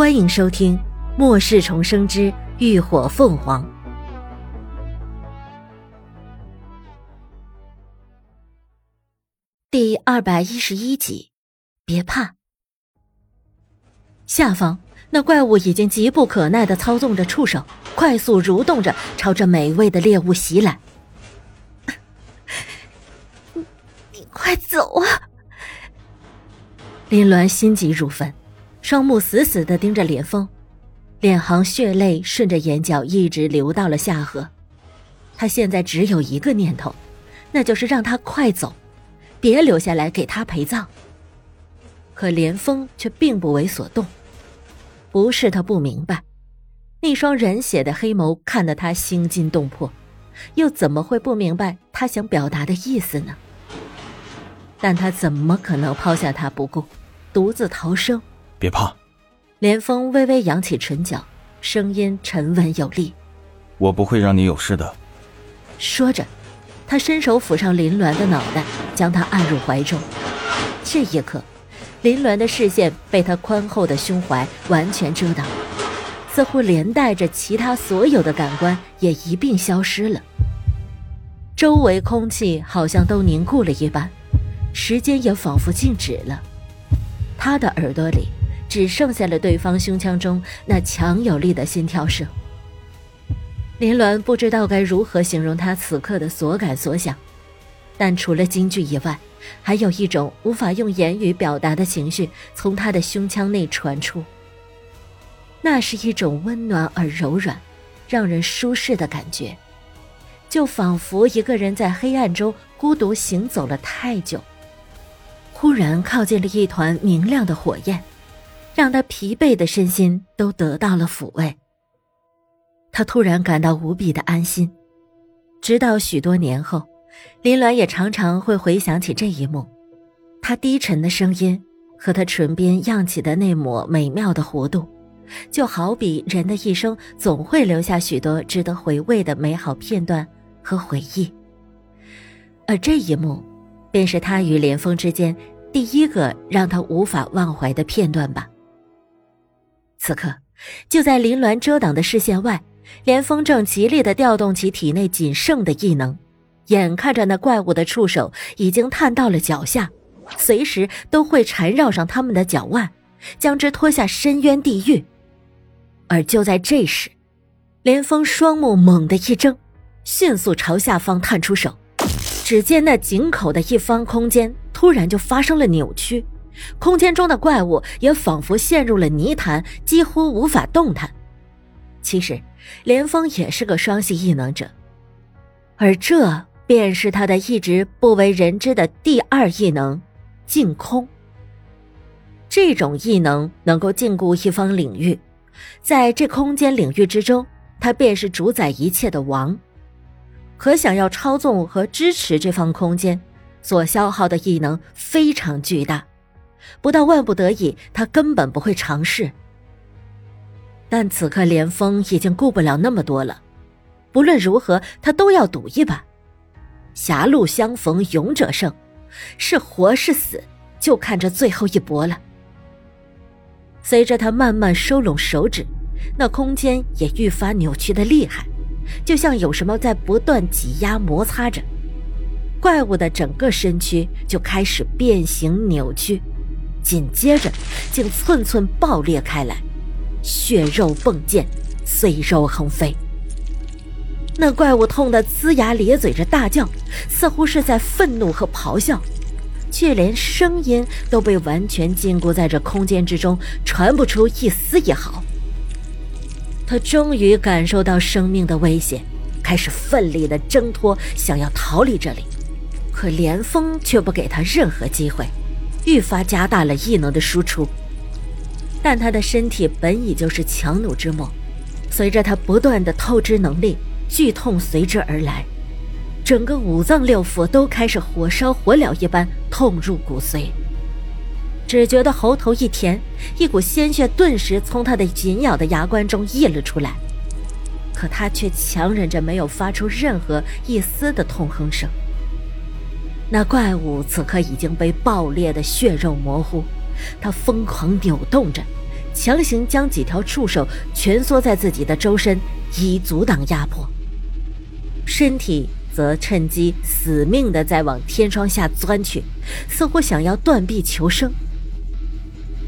欢迎收听《末世重生之浴火凤凰》第二百一十一集。别怕，下方那怪物已经急不可耐的操纵着触手，快速蠕动着，朝着美味的猎物袭来。你你快走啊！林鸾心急如焚。双目死死的盯着连峰，两行血泪顺着眼角一直流到了下颌。他现在只有一个念头，那就是让他快走，别留下来给他陪葬。可连峰却并不为所动，不是他不明白，那双人血的黑眸看得他心惊动魄，又怎么会不明白他想表达的意思呢？但他怎么可能抛下他不顾，独自逃生？别怕，连峰微微扬起唇角，声音沉稳有力：“我不会让你有事的。”说着，他伸手抚上林鸾的脑袋，将她按入怀中。这一刻，林鸾的视线被他宽厚的胸怀完全遮挡，似乎连带着其他所有的感官也一并消失了。周围空气好像都凝固了一般，时间也仿佛静止了。他的耳朵里。只剩下了对方胸腔中那强有力的心跳声。林鸾不知道该如何形容他此刻的所感所想，但除了惊惧以外，还有一种无法用言语表达的情绪从他的胸腔内传出。那是一种温暖而柔软、让人舒适的感觉，就仿佛一个人在黑暗中孤独行走了太久，忽然靠近了一团明亮的火焰。让他疲惫的身心都得到了抚慰。他突然感到无比的安心。直到许多年后，林鸾也常常会回想起这一幕。他低沉的声音和他唇边漾起的那抹美妙的弧度，就好比人的一生总会留下许多值得回味的美好片段和回忆。而这一幕，便是他与连峰之间第一个让他无法忘怀的片段吧。此刻，就在林鸾遮挡的视线外，连峰正极力的调动起体内仅剩的异能，眼看着那怪物的触手已经探到了脚下，随时都会缠绕上他们的脚腕，将之拖下深渊地狱。而就在这时，连峰双目猛地一睁，迅速朝下方探出手，只见那井口的一方空间突然就发生了扭曲。空间中的怪物也仿佛陷入了泥潭，几乎无法动弹。其实，连峰也是个双系异能者，而这便是他的一直不为人知的第二异能——净空。这种异能能够禁锢一方领域，在这空间领域之中，他便是主宰一切的王。可想要操纵和支持这方空间，所消耗的异能非常巨大。不到万不得已，他根本不会尝试。但此刻连峰已经顾不了那么多了，不论如何，他都要赌一把。狭路相逢勇者胜，是活是死，就看这最后一搏了。随着他慢慢收拢手指，那空间也愈发扭曲的厉害，就像有什么在不断挤压摩擦着。怪物的整个身躯就开始变形扭曲。紧接着，竟寸寸爆裂开来，血肉迸溅，碎肉横飞。那怪物痛得龇牙咧嘴着大叫，似乎是在愤怒和咆哮，却连声音都被完全禁锢在这空间之中，传不出一丝一毫。他终于感受到生命的危险，开始奋力的挣脱，想要逃离这里，可连峰却不给他任何机会。愈发加大了异能的输出，但他的身体本已就是强弩之末，随着他不断的透支能力，剧痛随之而来，整个五脏六腑都开始火烧火燎一般痛入骨髓。只觉得喉头一甜，一股鲜血顿时从他的紧咬的牙关中溢了出来，可他却强忍着没有发出任何一丝的痛哼声。那怪物此刻已经被爆裂的血肉模糊，它疯狂扭动着，强行将几条触手蜷缩在自己的周身，以阻挡压迫。身体则趁机死命的在往天窗下钻去，似乎想要断臂求生。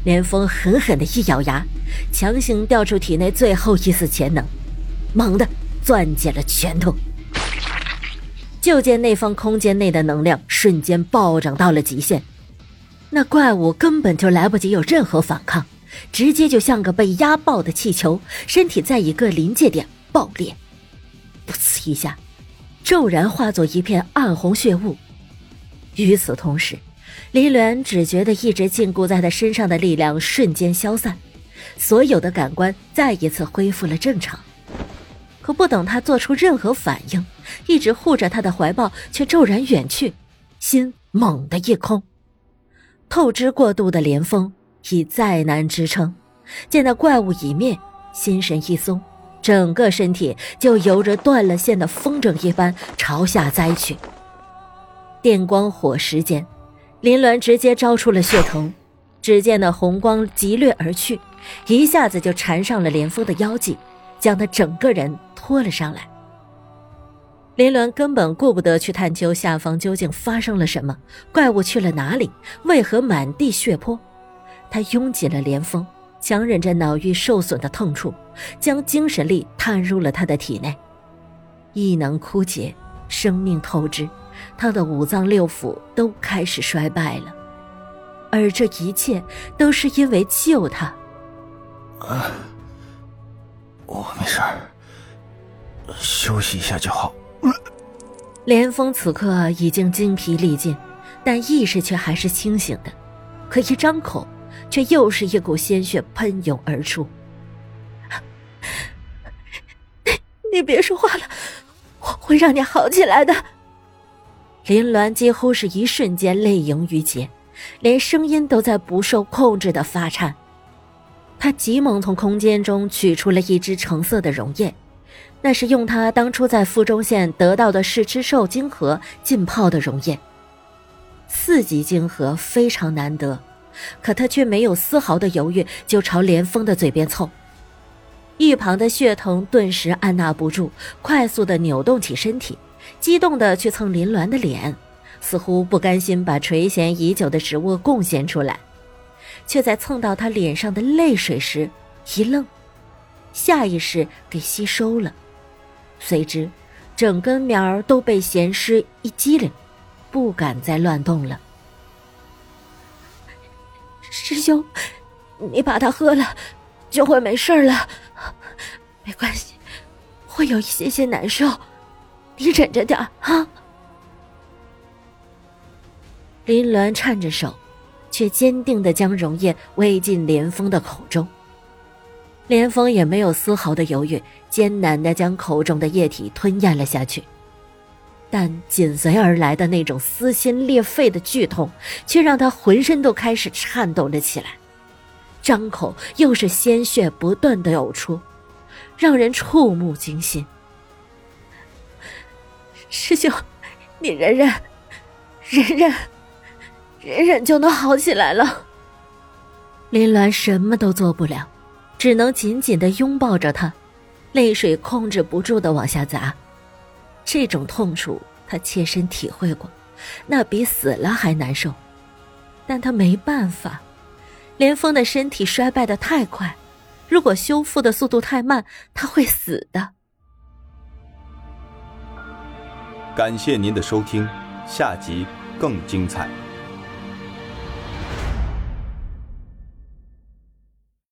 连峰狠狠的一咬牙，强行调出体内最后一丝潜能，猛地攥紧了拳头。就见那方空间内的能量瞬间暴涨到了极限，那怪物根本就来不及有任何反抗，直接就像个被压爆的气球，身体在一个临界点爆裂，噗呲一下，骤然化作一片暗红血雾。与此同时，林鸾只觉得一直禁锢在他身上的力量瞬间消散，所有的感官再一次恢复了正常。可不等他做出任何反应，一直护着他的怀抱却骤然远去，心猛地一空。透支过度的连峰已再难支撑，见那怪物已灭，心神一松，整个身体就犹着断了线的风筝一般朝下栽去。电光火石间，林鸾直接招出了血藤，只见那红光急掠而去，一下子就缠上了连峰的腰际，将他整个人。拖了上来，林鸾根本顾不得去探究下方究竟发生了什么，怪物去了哪里，为何满地血泊？他拥紧了连峰，强忍着脑域受损的痛楚，将精神力探入了他的体内。异能枯竭，生命透支，他的五脏六腑都开始衰败了，而这一切都是因为救他。啊，我没事儿。休息一下就好。连峰此刻已经精疲力尽，但意识却还是清醒的。可一张口，却又是一股鲜血喷涌而出。你你别说话了，我会让你好起来的。林鸾几乎是一瞬间泪盈于睫，连声音都在不受控制的发颤。他急忙从空间中取出了一只橙色的溶液。那是用他当初在附中县得到的试吃兽晶核浸泡的溶液。四级晶核非常难得，可他却没有丝毫的犹豫，就朝连峰的嘴边凑。一旁的血藤顿时按捺不住，快速的扭动起身体，激动的去蹭林鸾的脸，似乎不甘心把垂涎已久的食物贡献出来，却在蹭到他脸上的泪水时一愣，下意识给吸收了。随之，整根苗都被咸湿一激灵，不敢再乱动了。师兄，你把它喝了，就会没事了。没关系，会有一些些难受，你忍着点啊。林鸾颤着手，却坚定的将溶液喂进连峰的口中。连峰也没有丝毫的犹豫，艰难的将口中的液体吞咽了下去，但紧随而来的那种撕心裂肺的剧痛，却让他浑身都开始颤抖了起来，张口又是鲜血不断的呕出，让人触目惊心。师兄，你忍忍，忍忍，忍忍就能好起来了。林鸾什么都做不了。只能紧紧的拥抱着他，泪水控制不住的往下砸。这种痛楚他切身体会过，那比死了还难受。但他没办法，连峰的身体衰败的太快，如果修复的速度太慢，他会死的。感谢您的收听，下集更精彩。